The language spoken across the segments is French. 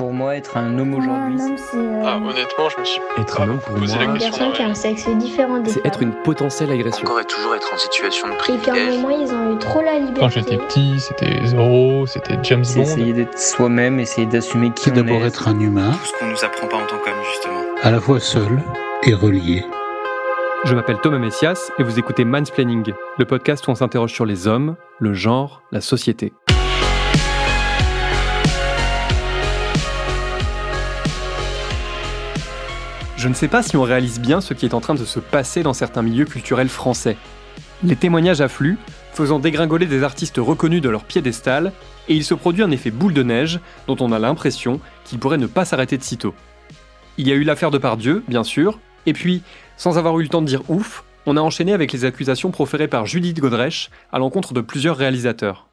pour moi être un homme aujourd'hui Un homme, c'est euh, Ah, honnêtement, je me suis Être un homme, pour posé moi, la une question. personne qui a un sexe différent des C'est être une potentielle agression. Encore et toujours être en situation de Et qu'à un privilège. moment, ils ont eu trop la liberté. Quand j'étais petit, c'était Zorro, c'était James C'est Bond. essayer d'être soi-même, essayer d'assumer qui C'est on d'abord est. être un humain, Tout ce qu'on nous apprend pas en tant qu'homme, justement. à la fois seul et relié. Je m'appelle Thomas Messias et vous écoutez Mansplaining, le podcast où on s'interroge sur les hommes, le genre, la société. Je ne sais pas si on réalise bien ce qui est en train de se passer dans certains milieux culturels français. Les témoignages affluent, faisant dégringoler des artistes reconnus de leur piédestal, et il se produit un effet boule de neige dont on a l'impression qu'il pourrait ne pas s'arrêter de sitôt. Il y a eu l'affaire de Pardieu, bien sûr, et puis, sans avoir eu le temps de dire ouf, on a enchaîné avec les accusations proférées par Judith Godrèche à l'encontre de plusieurs réalisateurs.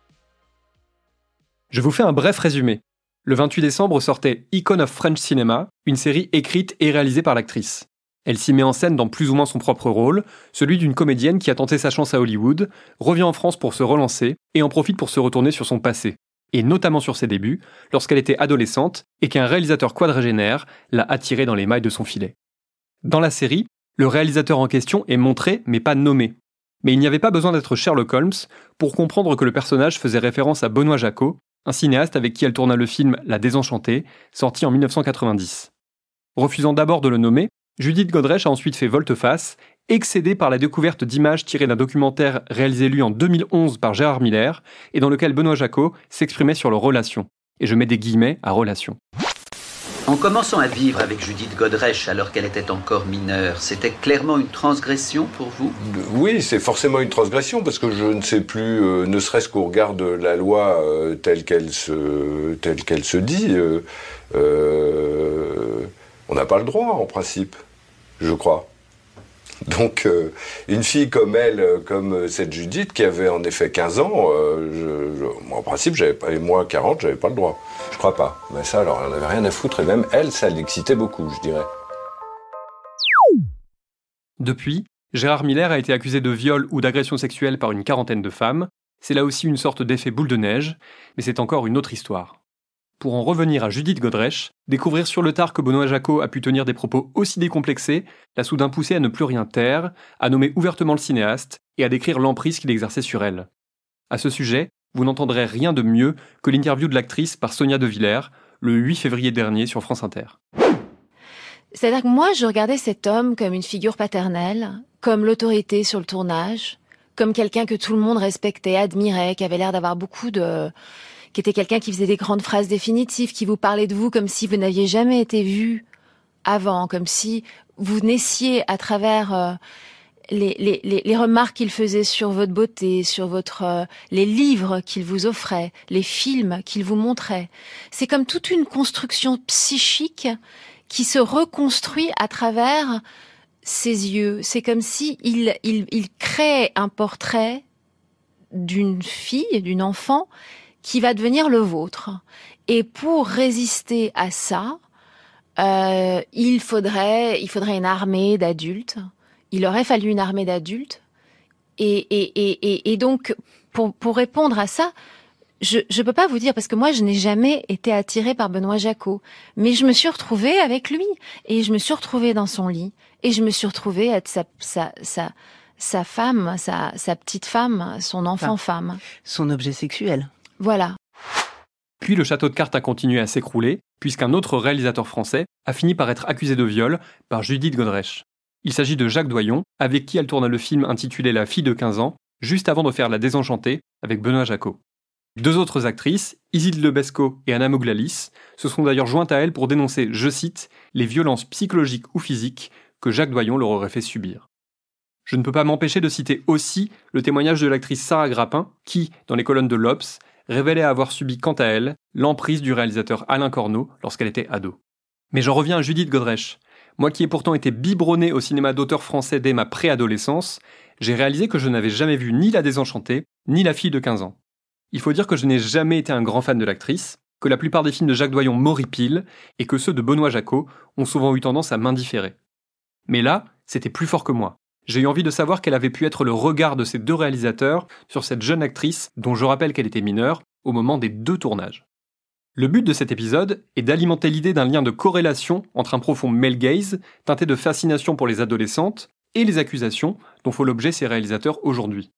Je vous fais un bref résumé. Le 28 décembre sortait Icon of French Cinema, une série écrite et réalisée par l'actrice. Elle s'y met en scène dans plus ou moins son propre rôle, celui d'une comédienne qui a tenté sa chance à Hollywood, revient en France pour se relancer et en profite pour se retourner sur son passé, et notamment sur ses débuts, lorsqu'elle était adolescente et qu'un réalisateur quadragénaire l'a attirée dans les mailles de son filet. Dans la série, le réalisateur en question est montré mais pas nommé. Mais il n'y avait pas besoin d'être Sherlock Holmes pour comprendre que le personnage faisait référence à Benoît Jacot, un cinéaste avec qui elle tourna le film La Désenchantée, sorti en 1990. Refusant d'abord de le nommer, Judith Godrèche a ensuite fait volte-face, excédée par la découverte d'images tirées d'un documentaire réalisé lui en 2011 par Gérard Miller et dans lequel Benoît Jacot s'exprimait sur leur relation. Et je mets des guillemets à relation. En commençant à vivre avec Judith Godrèche alors qu'elle était encore mineure, c'était clairement une transgression pour vous? Oui, c'est forcément une transgression parce que je ne sais plus, euh, ne serait-ce qu'au regard la loi euh, telle qu'elle se, telle se dit, euh, on n'a pas le droit en principe, je crois. Donc, euh, une fille comme elle, euh, comme cette Judith, qui avait en effet 15 ans, euh, en principe, j'avais pas, et moi 40, j'avais pas le droit. Je crois pas. Mais ça, alors, elle n'avait rien à foutre, et même elle, ça l'excitait beaucoup, je dirais. Depuis, Gérard Miller a été accusé de viol ou d'agression sexuelle par une quarantaine de femmes. C'est là aussi une sorte d'effet boule de neige, mais c'est encore une autre histoire. Pour en revenir à Judith Godrèche, découvrir sur le tard que Benoît Jacot a pu tenir des propos aussi décomplexés l'a soudain poussé à ne plus rien taire, à nommer ouvertement le cinéaste et à décrire l'emprise qu'il exerçait sur elle. À ce sujet, vous n'entendrez rien de mieux que l'interview de l'actrice par Sonia De Villers le 8 février dernier sur France Inter. C'est-à-dire que moi, je regardais cet homme comme une figure paternelle, comme l'autorité sur le tournage, comme quelqu'un que tout le monde respectait, admirait, qui avait l'air d'avoir beaucoup de... qui était quelqu'un qui faisait des grandes phrases définitives, qui vous parlait de vous comme si vous n'aviez jamais été vu avant, comme si vous naissiez à travers euh, les, les, les, remarques qu'il faisait sur votre beauté, sur votre euh, les livres qu'il vous offrait, les films qu'il vous montrait. C'est comme toute une construction psychique qui se reconstruit à travers ses yeux. C'est comme si il, il, il crée un portrait d'une fille, d'une enfant, qui va devenir le vôtre. Et pour résister à ça, euh, il faudrait, il faudrait une armée d'adultes. Il aurait fallu une armée d'adultes. Et, et, et, et, et donc, pour, pour répondre à ça, je ne peux pas vous dire parce que moi je n'ai jamais été attirée par Benoît Jacot, mais je me suis retrouvée avec lui et je me suis retrouvée dans son lit et je me suis retrouvée être sa sa sa, sa femme, sa sa petite femme, son enfant femme. Son objet sexuel. Voilà. Puis le château de cartes a continué à s'écrouler, puisqu'un autre réalisateur français a fini par être accusé de viol par Judith Godrèche. Il s'agit de Jacques Doyon, avec qui elle tourna le film intitulé La fille de 15 ans, juste avant de faire La Désenchantée avec Benoît Jacot. Deux autres actrices, Isilde Lebesco et Anna Mouglalis, se sont d'ailleurs jointes à elle pour dénoncer, je cite, les violences psychologiques ou physiques que Jacques Doyon leur aurait fait subir. Je ne peux pas m'empêcher de citer aussi le témoignage de l'actrice Sarah Grappin, qui, dans les colonnes de l'Obs, révélait avoir subi quant à elle l'emprise du réalisateur Alain Corneau lorsqu'elle était ado. Mais j'en reviens à Judith Godrèche. Moi qui ai pourtant été biberonné au cinéma d'auteur français dès ma préadolescence, j'ai réalisé que je n'avais jamais vu ni La Désenchantée, ni La fille de 15 ans. Il faut dire que je n'ai jamais été un grand fan de l'actrice, que la plupart des films de Jacques Doyon m'horripilent, et que ceux de Benoît Jacot ont souvent eu tendance à m'indifférer. Mais là, c'était plus fort que moi. J'ai eu envie de savoir quel avait pu être le regard de ces deux réalisateurs sur cette jeune actrice dont je rappelle qu'elle était mineure au moment des deux tournages. Le but de cet épisode est d'alimenter l'idée d'un lien de corrélation entre un profond male gaze, teinté de fascination pour les adolescentes, et les accusations dont font l'objet ces réalisateurs aujourd'hui.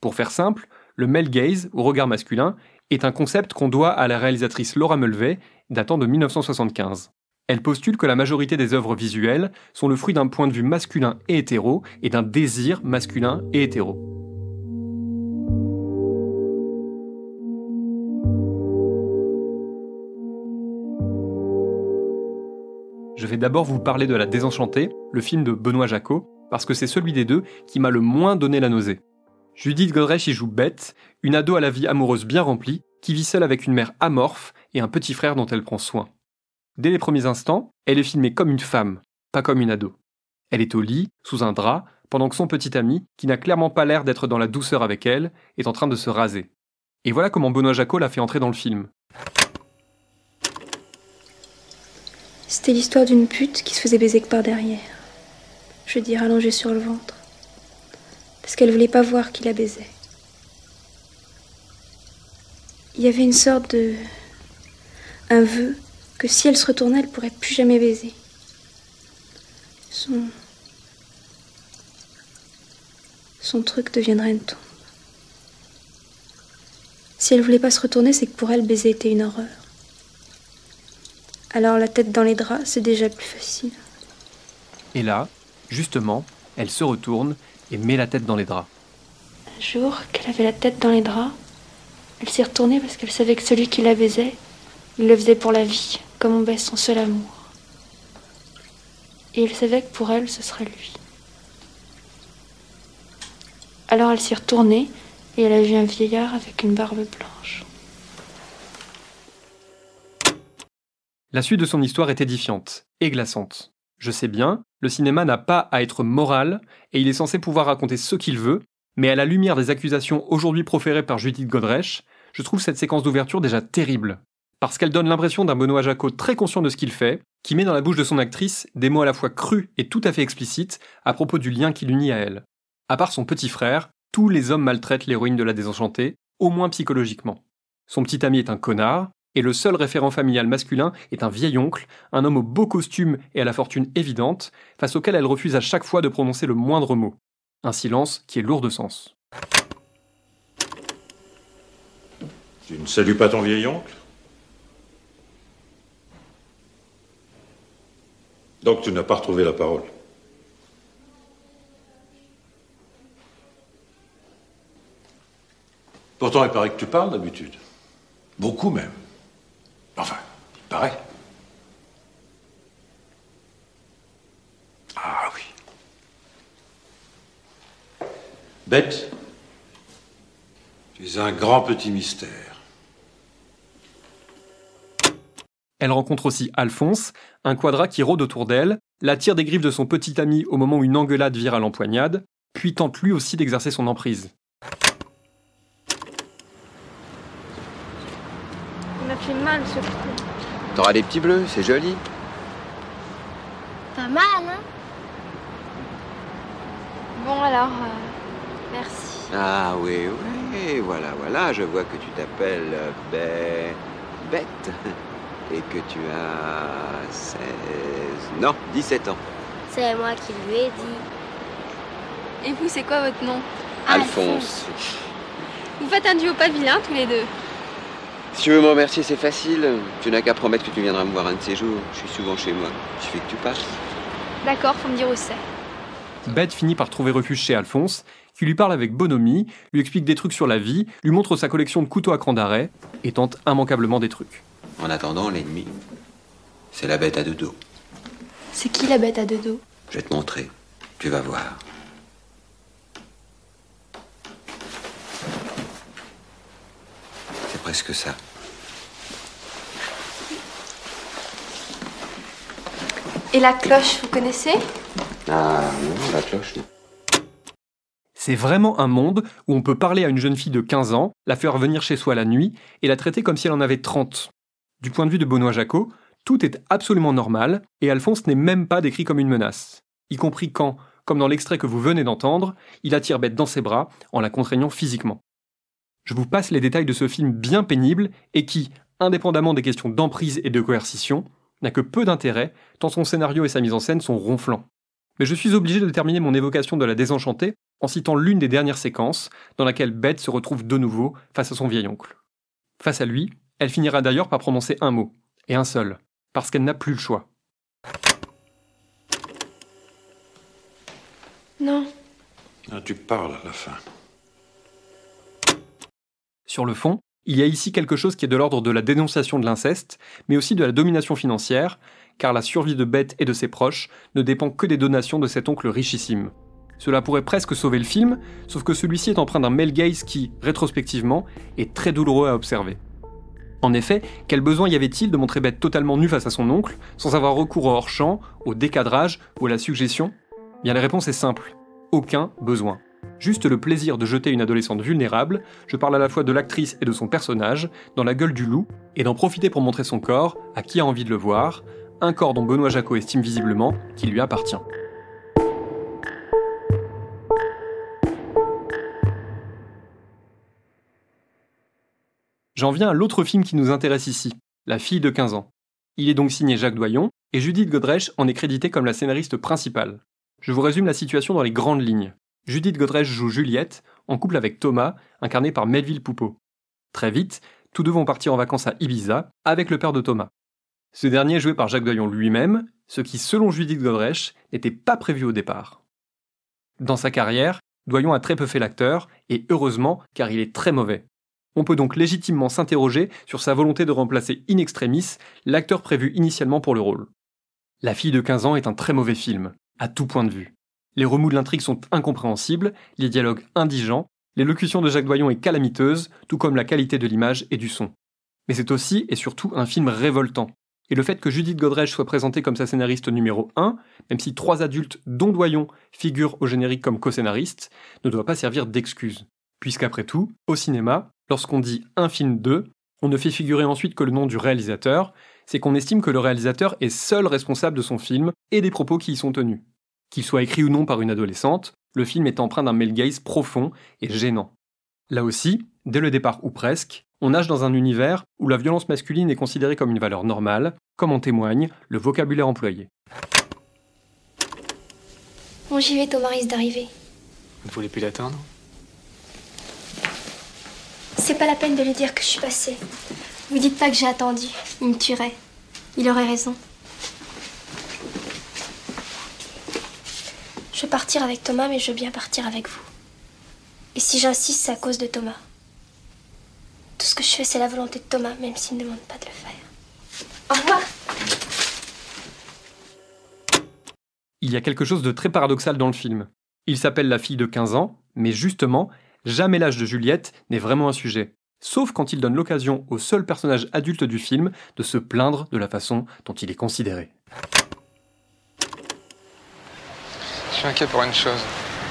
Pour faire simple, le male gaze, ou regard masculin, est un concept qu'on doit à la réalisatrice Laura Mulvey, datant de 1975. Elle postule que la majorité des œuvres visuelles sont le fruit d'un point de vue masculin et hétéro et d'un désir masculin et hétéro. Je vais d'abord vous parler de La Désenchantée, le film de Benoît Jacot, parce que c'est celui des deux qui m'a le moins donné la nausée. Judith Godrèche y joue Bette, une ado à la vie amoureuse bien remplie, qui vit seule avec une mère amorphe et un petit frère dont elle prend soin. Dès les premiers instants, elle est filmée comme une femme, pas comme une ado. Elle est au lit, sous un drap, pendant que son petit ami, qui n'a clairement pas l'air d'être dans la douceur avec elle, est en train de se raser. Et voilà comment Benoît Jacot l'a fait entrer dans le film. C'était l'histoire d'une pute qui se faisait baiser que par derrière. Je veux dire allongée sur le ventre. Parce qu'elle voulait pas voir qui la baisait. Il y avait une sorte de. un vœu que si elle se retournait, elle pourrait plus jamais baiser. Son. Son truc deviendrait une tombe. Si elle voulait pas se retourner, c'est que pour elle, baiser était une horreur. Alors la tête dans les draps, c'est déjà plus facile. Et là, justement, elle se retourne et met la tête dans les draps. Un jour qu'elle avait la tête dans les draps, elle s'est retournée parce qu'elle savait que celui qui la baisait, il le faisait pour la vie, comme on baisse son seul amour. Et elle savait que pour elle, ce serait lui. Alors elle s'est retournée et elle a vu un vieillard avec une barbe blanche. La suite de son histoire est édifiante et glaçante. Je sais bien, le cinéma n'a pas à être moral et il est censé pouvoir raconter ce qu'il veut, mais à la lumière des accusations aujourd'hui proférées par Judith Godrèche, je trouve cette séquence d'ouverture déjà terrible. Parce qu'elle donne l'impression d'un Benoît Jacot très conscient de ce qu'il fait, qui met dans la bouche de son actrice des mots à la fois crus et tout à fait explicites à propos du lien qui l'unit à elle. À part son petit frère, tous les hommes maltraitent l'héroïne de la désenchantée, au moins psychologiquement. Son petit ami est un connard, et le seul référent familial masculin est un vieil oncle, un homme au beau costume et à la fortune évidente, face auquel elle refuse à chaque fois de prononcer le moindre mot. Un silence qui est lourd de sens. Tu ne salues pas ton vieil oncle? Donc tu n'as pas retrouvé la parole. Pourtant, il paraît que tu parles d'habitude. Beaucoup même. Enfin, il paraît. Ah oui. Bête, tu es un grand petit mystère. Elle rencontre aussi Alphonse, un quadra qui rôde autour d'elle, la tire des griffes de son petit ami au moment où une engueulade vire à l'empoignade, puis tente lui aussi d'exercer son emprise. Il m'a fait mal ce coup. T'auras des petits bleus, c'est joli. Pas mal, hein? Bon alors, euh, merci. Ah oui, oui, voilà, voilà, je vois que tu t'appelles euh, Bête et que tu as 16... Non, 17 ans. C'est moi qui lui ai dit. Et vous, c'est quoi votre nom? Alphonse. Vous faites un duo pas vilain tous les deux? Si tu veux me remercier, c'est facile. Tu n'as qu'à promettre que tu viendras me voir un de ces jours. Je suis souvent chez moi. Il suffit que tu passes. D'accord, faut me dire où c'est. Bette finit par trouver refuge chez Alphonse, qui lui parle avec bonhomie, lui explique des trucs sur la vie, lui montre sa collection de couteaux à cran d'arrêt, et tente immanquablement des trucs. En attendant, l'ennemi, c'est la bête à deux dos. C'est qui la bête à deux dos Je vais te montrer. Tu vas voir. C'est presque ça. Et la cloche, vous connaissez? Ah, non, la cloche, non. C'est vraiment un monde où on peut parler à une jeune fille de 15 ans, la faire venir chez soi la nuit et la traiter comme si elle en avait 30. Du point de vue de Benoît Jacot, tout est absolument normal et Alphonse n'est même pas décrit comme une menace. Y compris quand, comme dans l'extrait que vous venez d'entendre, il attire Bette dans ses bras en la contraignant physiquement. Je vous passe les détails de ce film bien pénible et qui, indépendamment des questions d'emprise et de coercition, n'a que peu d'intérêt, tant son scénario et sa mise en scène sont ronflants. Mais je suis obligé de terminer mon évocation de la désenchantée en citant l'une des dernières séquences, dans laquelle Bette se retrouve de nouveau face à son vieil oncle. Face à lui, elle finira d'ailleurs par prononcer un mot, et un seul, parce qu'elle n'a plus le choix. Non. Ah, tu parles à la fin. Sur le fond, il y a ici quelque chose qui est de l'ordre de la dénonciation de l'inceste, mais aussi de la domination financière, car la survie de Bette et de ses proches ne dépend que des donations de cet oncle richissime. Cela pourrait presque sauver le film, sauf que celui-ci est empreint d'un male gaze qui, rétrospectivement, est très douloureux à observer. En effet, quel besoin y avait-il de montrer Bette totalement nue face à son oncle, sans avoir recours au hors-champ, au décadrage ou à la suggestion? Bien la réponse est simple. Aucun besoin. Juste le plaisir de jeter une adolescente vulnérable, je parle à la fois de l'actrice et de son personnage, dans la gueule du loup, et d'en profiter pour montrer son corps à qui a envie de le voir, un corps dont Benoît Jacot estime visiblement qu'il lui appartient. J'en viens à l'autre film qui nous intéresse ici, La fille de 15 ans. Il est donc signé Jacques Doyon, et Judith Godrèche en est créditée comme la scénariste principale. Je vous résume la situation dans les grandes lignes. Judith Godrèche joue Juliette, en couple avec Thomas, incarné par Melville Poupeau. Très vite, tous deux vont partir en vacances à Ibiza, avec le père de Thomas. Ce dernier est joué par Jacques Doyon lui-même, ce qui, selon Judith Godrèche, n'était pas prévu au départ. Dans sa carrière, Doyon a très peu fait l'acteur, et heureusement, car il est très mauvais. On peut donc légitimement s'interroger sur sa volonté de remplacer in extremis l'acteur prévu initialement pour le rôle. La fille de 15 ans est un très mauvais film, à tout point de vue. Les remous de l'intrigue sont incompréhensibles, les dialogues indigents, l'élocution de Jacques Doyon est calamiteuse, tout comme la qualité de l'image et du son. Mais c'est aussi et surtout un film révoltant. Et le fait que Judith Godrèche soit présentée comme sa scénariste numéro 1, même si trois adultes, dont Doyon, figurent au générique comme co-scénaristes, ne doit pas servir d'excuse. Puisqu'après tout, au cinéma, lorsqu'on dit un film 2, on ne fait figurer ensuite que le nom du réalisateur, c'est qu'on estime que le réalisateur est seul responsable de son film et des propos qui y sont tenus. Qu'il soit écrit ou non par une adolescente, le film est empreint d'un male gaze profond et gênant. Là aussi, dès le départ ou presque, on nage dans un univers où la violence masculine est considérée comme une valeur normale, comme en témoigne le vocabulaire employé. Bon, j'y vais, Thomas risque d'arriver. Vous ne voulez plus l'attendre C'est pas la peine de lui dire que je suis passée. Vous dites pas que j'ai attendu. Il me tuerait. Il aurait raison. Je veux partir avec Thomas, mais je veux bien partir avec vous. Et si j'insiste, c'est à cause de Thomas. Tout ce que je fais, c'est la volonté de Thomas, même s'il ne demande pas de le faire. Au revoir Il y a quelque chose de très paradoxal dans le film. Il s'appelle La fille de 15 ans, mais justement, jamais l'âge de Juliette n'est vraiment un sujet. Sauf quand il donne l'occasion au seul personnage adulte du film de se plaindre de la façon dont il est considéré. Je suis inquiet pour une chose.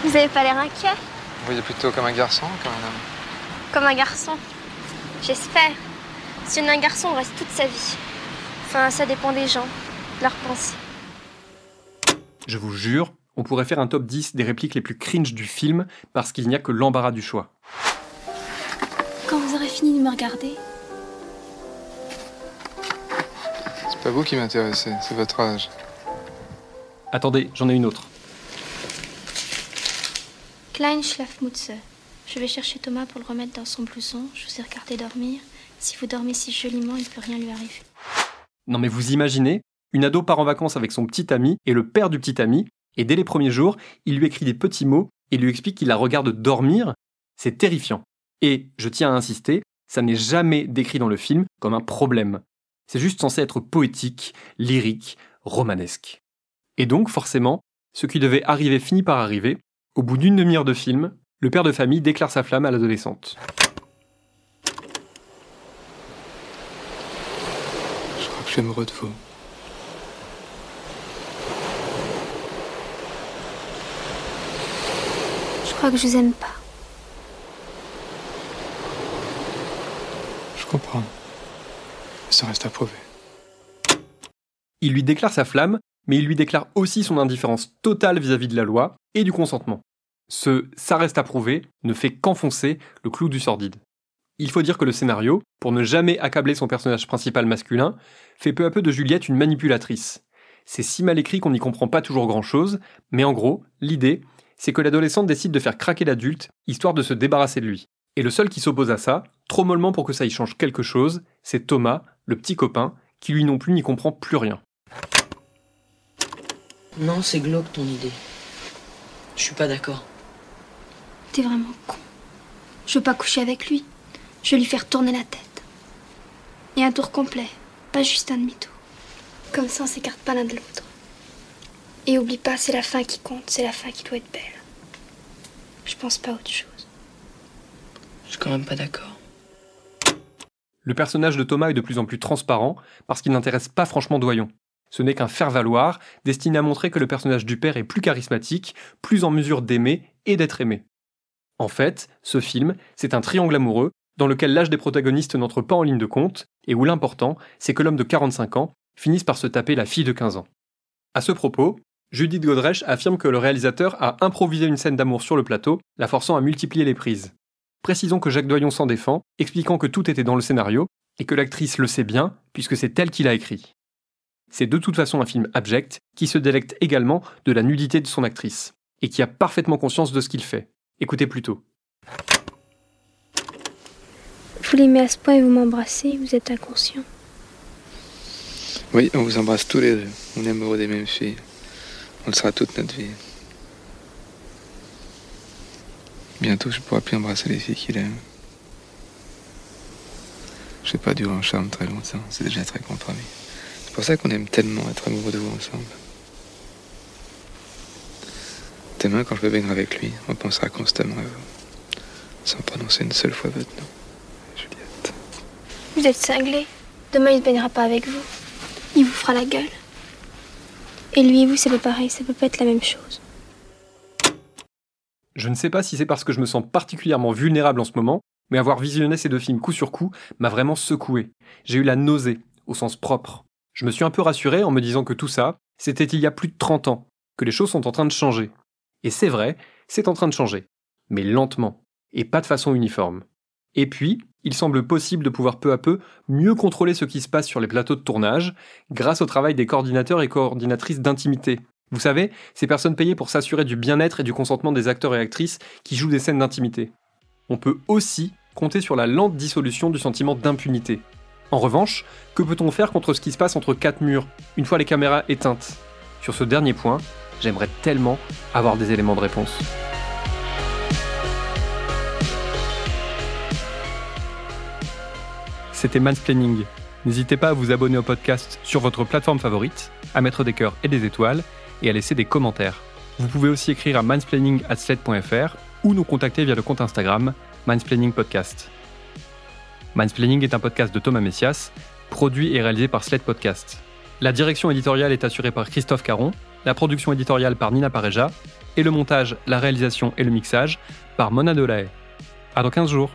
Vous avez pas l'air inquiet? Vous voyez plutôt comme un garçon ou comme un homme? Comme un garçon. J'espère. Si on est un garçon, on reste toute sa vie. Enfin, ça dépend des gens, de leurs pensées. Je vous jure, on pourrait faire un top 10 des répliques les plus cringe du film parce qu'il n'y a que l'embarras du choix. Quand vous aurez fini de me regarder, C'est pas vous qui m'intéressez, c'est votre âge. Attendez, j'en ai une autre. Klein Schlafmutze. Je vais chercher Thomas pour le remettre dans son blouson. Je vous ai regardé dormir. Si vous dormez si joliment, il ne peut rien lui arriver. Non mais vous imaginez, une ado part en vacances avec son petit ami et le père du petit ami, et dès les premiers jours, il lui écrit des petits mots et lui explique qu'il la regarde dormir. C'est terrifiant. Et, je tiens à insister, ça n'est jamais décrit dans le film comme un problème. C'est juste censé être poétique, lyrique, romanesque. Et donc, forcément, ce qui devait arriver finit par arriver. Au bout d'une demi-heure de film, le père de famille déclare sa flamme à l'adolescente. Je crois que je suis amoureux de vous. Crois que je vous aime pas. Je comprends. Ça reste à prouver. Il lui déclare sa flamme, mais il lui déclare aussi son indifférence totale vis-à-vis de la loi et du consentement. Ce ça reste à prouver ne fait qu'enfoncer le clou du sordide. Il faut dire que le scénario, pour ne jamais accabler son personnage principal masculin, fait peu à peu de Juliette une manipulatrice. C'est si mal écrit qu'on n'y comprend pas toujours grand-chose, mais en gros, l'idée, c'est que l'adolescente décide de faire craquer l'adulte, histoire de se débarrasser de lui. Et le seul qui s'oppose à ça, trop mollement pour que ça y change quelque chose, c'est Thomas, le petit copain, qui lui non plus n'y comprend plus rien. Non, c'est glauque ton idée. Je suis pas d'accord. T'es vraiment con. Je veux pas coucher avec lui. Je veux lui faire tourner la tête. Et un tour complet, pas juste un demi-tour. Comme ça, on s'écarte pas l'un de l'autre. Et oublie pas, c'est la fin qui compte, c'est la fin qui doit être belle. Je pense pas à autre chose. Je suis quand même pas d'accord. Le personnage de Thomas est de plus en plus transparent parce qu'il n'intéresse pas franchement Doyon. Ce n'est qu'un faire-valoir destiné à montrer que le personnage du père est plus charismatique, plus en mesure d'aimer et d'être aimé. En fait, ce film, c'est un triangle amoureux dans lequel l'âge des protagonistes n'entre pas en ligne de compte et où l'important, c'est que l'homme de 45 ans finisse par se taper la fille de 15 ans. À ce propos, Judith Godrèche affirme que le réalisateur a improvisé une scène d'amour sur le plateau, la forçant à multiplier les prises. Précisons que Jacques Doyon s'en défend, expliquant que tout était dans le scénario et que l'actrice le sait bien puisque c'est elle qui l'a écrit. C'est de toute façon un film abject qui se délecte également de la nudité de son actrice et qui a parfaitement conscience de ce qu'il fait. Écoutez plutôt. Vous l'aimez à ce point et vous m'embrassez, vous êtes inconscient. Oui, on vous embrasse tous les deux. On est amoureux des mêmes filles. On le sera toute notre vie. Bientôt, je pourrai plus embrasser les filles qu'il aime. Je vais pas durer en charme très longtemps. C'est déjà très compromis. C'est pour ça qu'on aime tellement être amoureux de vous ensemble. Demain, quand je vais baigner avec lui, on pensera constamment à vous. Sans prononcer une seule fois votre nom. Vous êtes cinglé. Demain, il ne baignera pas avec vous. Il vous fera la gueule. Et lui et vous, c'est pas pareil. Ça peut pas être la même chose. Je ne sais pas si c'est parce que je me sens particulièrement vulnérable en ce moment, mais avoir visionné ces deux films coup sur coup m'a vraiment secoué. J'ai eu la nausée, au sens propre. Je me suis un peu rassuré en me disant que tout ça, c'était il y a plus de 30 ans, que les choses sont en train de changer. Et c'est vrai, c'est en train de changer. Mais lentement, et pas de façon uniforme. Et puis, il semble possible de pouvoir peu à peu mieux contrôler ce qui se passe sur les plateaux de tournage grâce au travail des coordinateurs et coordinatrices d'intimité. Vous savez, ces personnes payées pour s'assurer du bien-être et du consentement des acteurs et actrices qui jouent des scènes d'intimité. On peut aussi compter sur la lente dissolution du sentiment d'impunité. En revanche, que peut-on faire contre ce qui se passe entre quatre murs, une fois les caméras éteintes? Sur ce dernier point, j'aimerais tellement avoir des éléments de réponse. C'était Mansplaining. N'hésitez pas à vous abonner au podcast sur votre plateforme favorite, à mettre des cœurs et des étoiles, et à laisser des commentaires. Vous pouvez aussi écrire à mansplaining.sled.fr ou nous contacter via le compte Instagram Mansplaining Podcast. Mansplaining est un podcast de Thomas Messias, produit et réalisé par Sled Podcast. La direction éditoriale est assurée par Christophe Caron, la production éditoriale par Nina Pareja, et le montage, la réalisation et le mixage par Mona Delahaye. À dans 15 jours.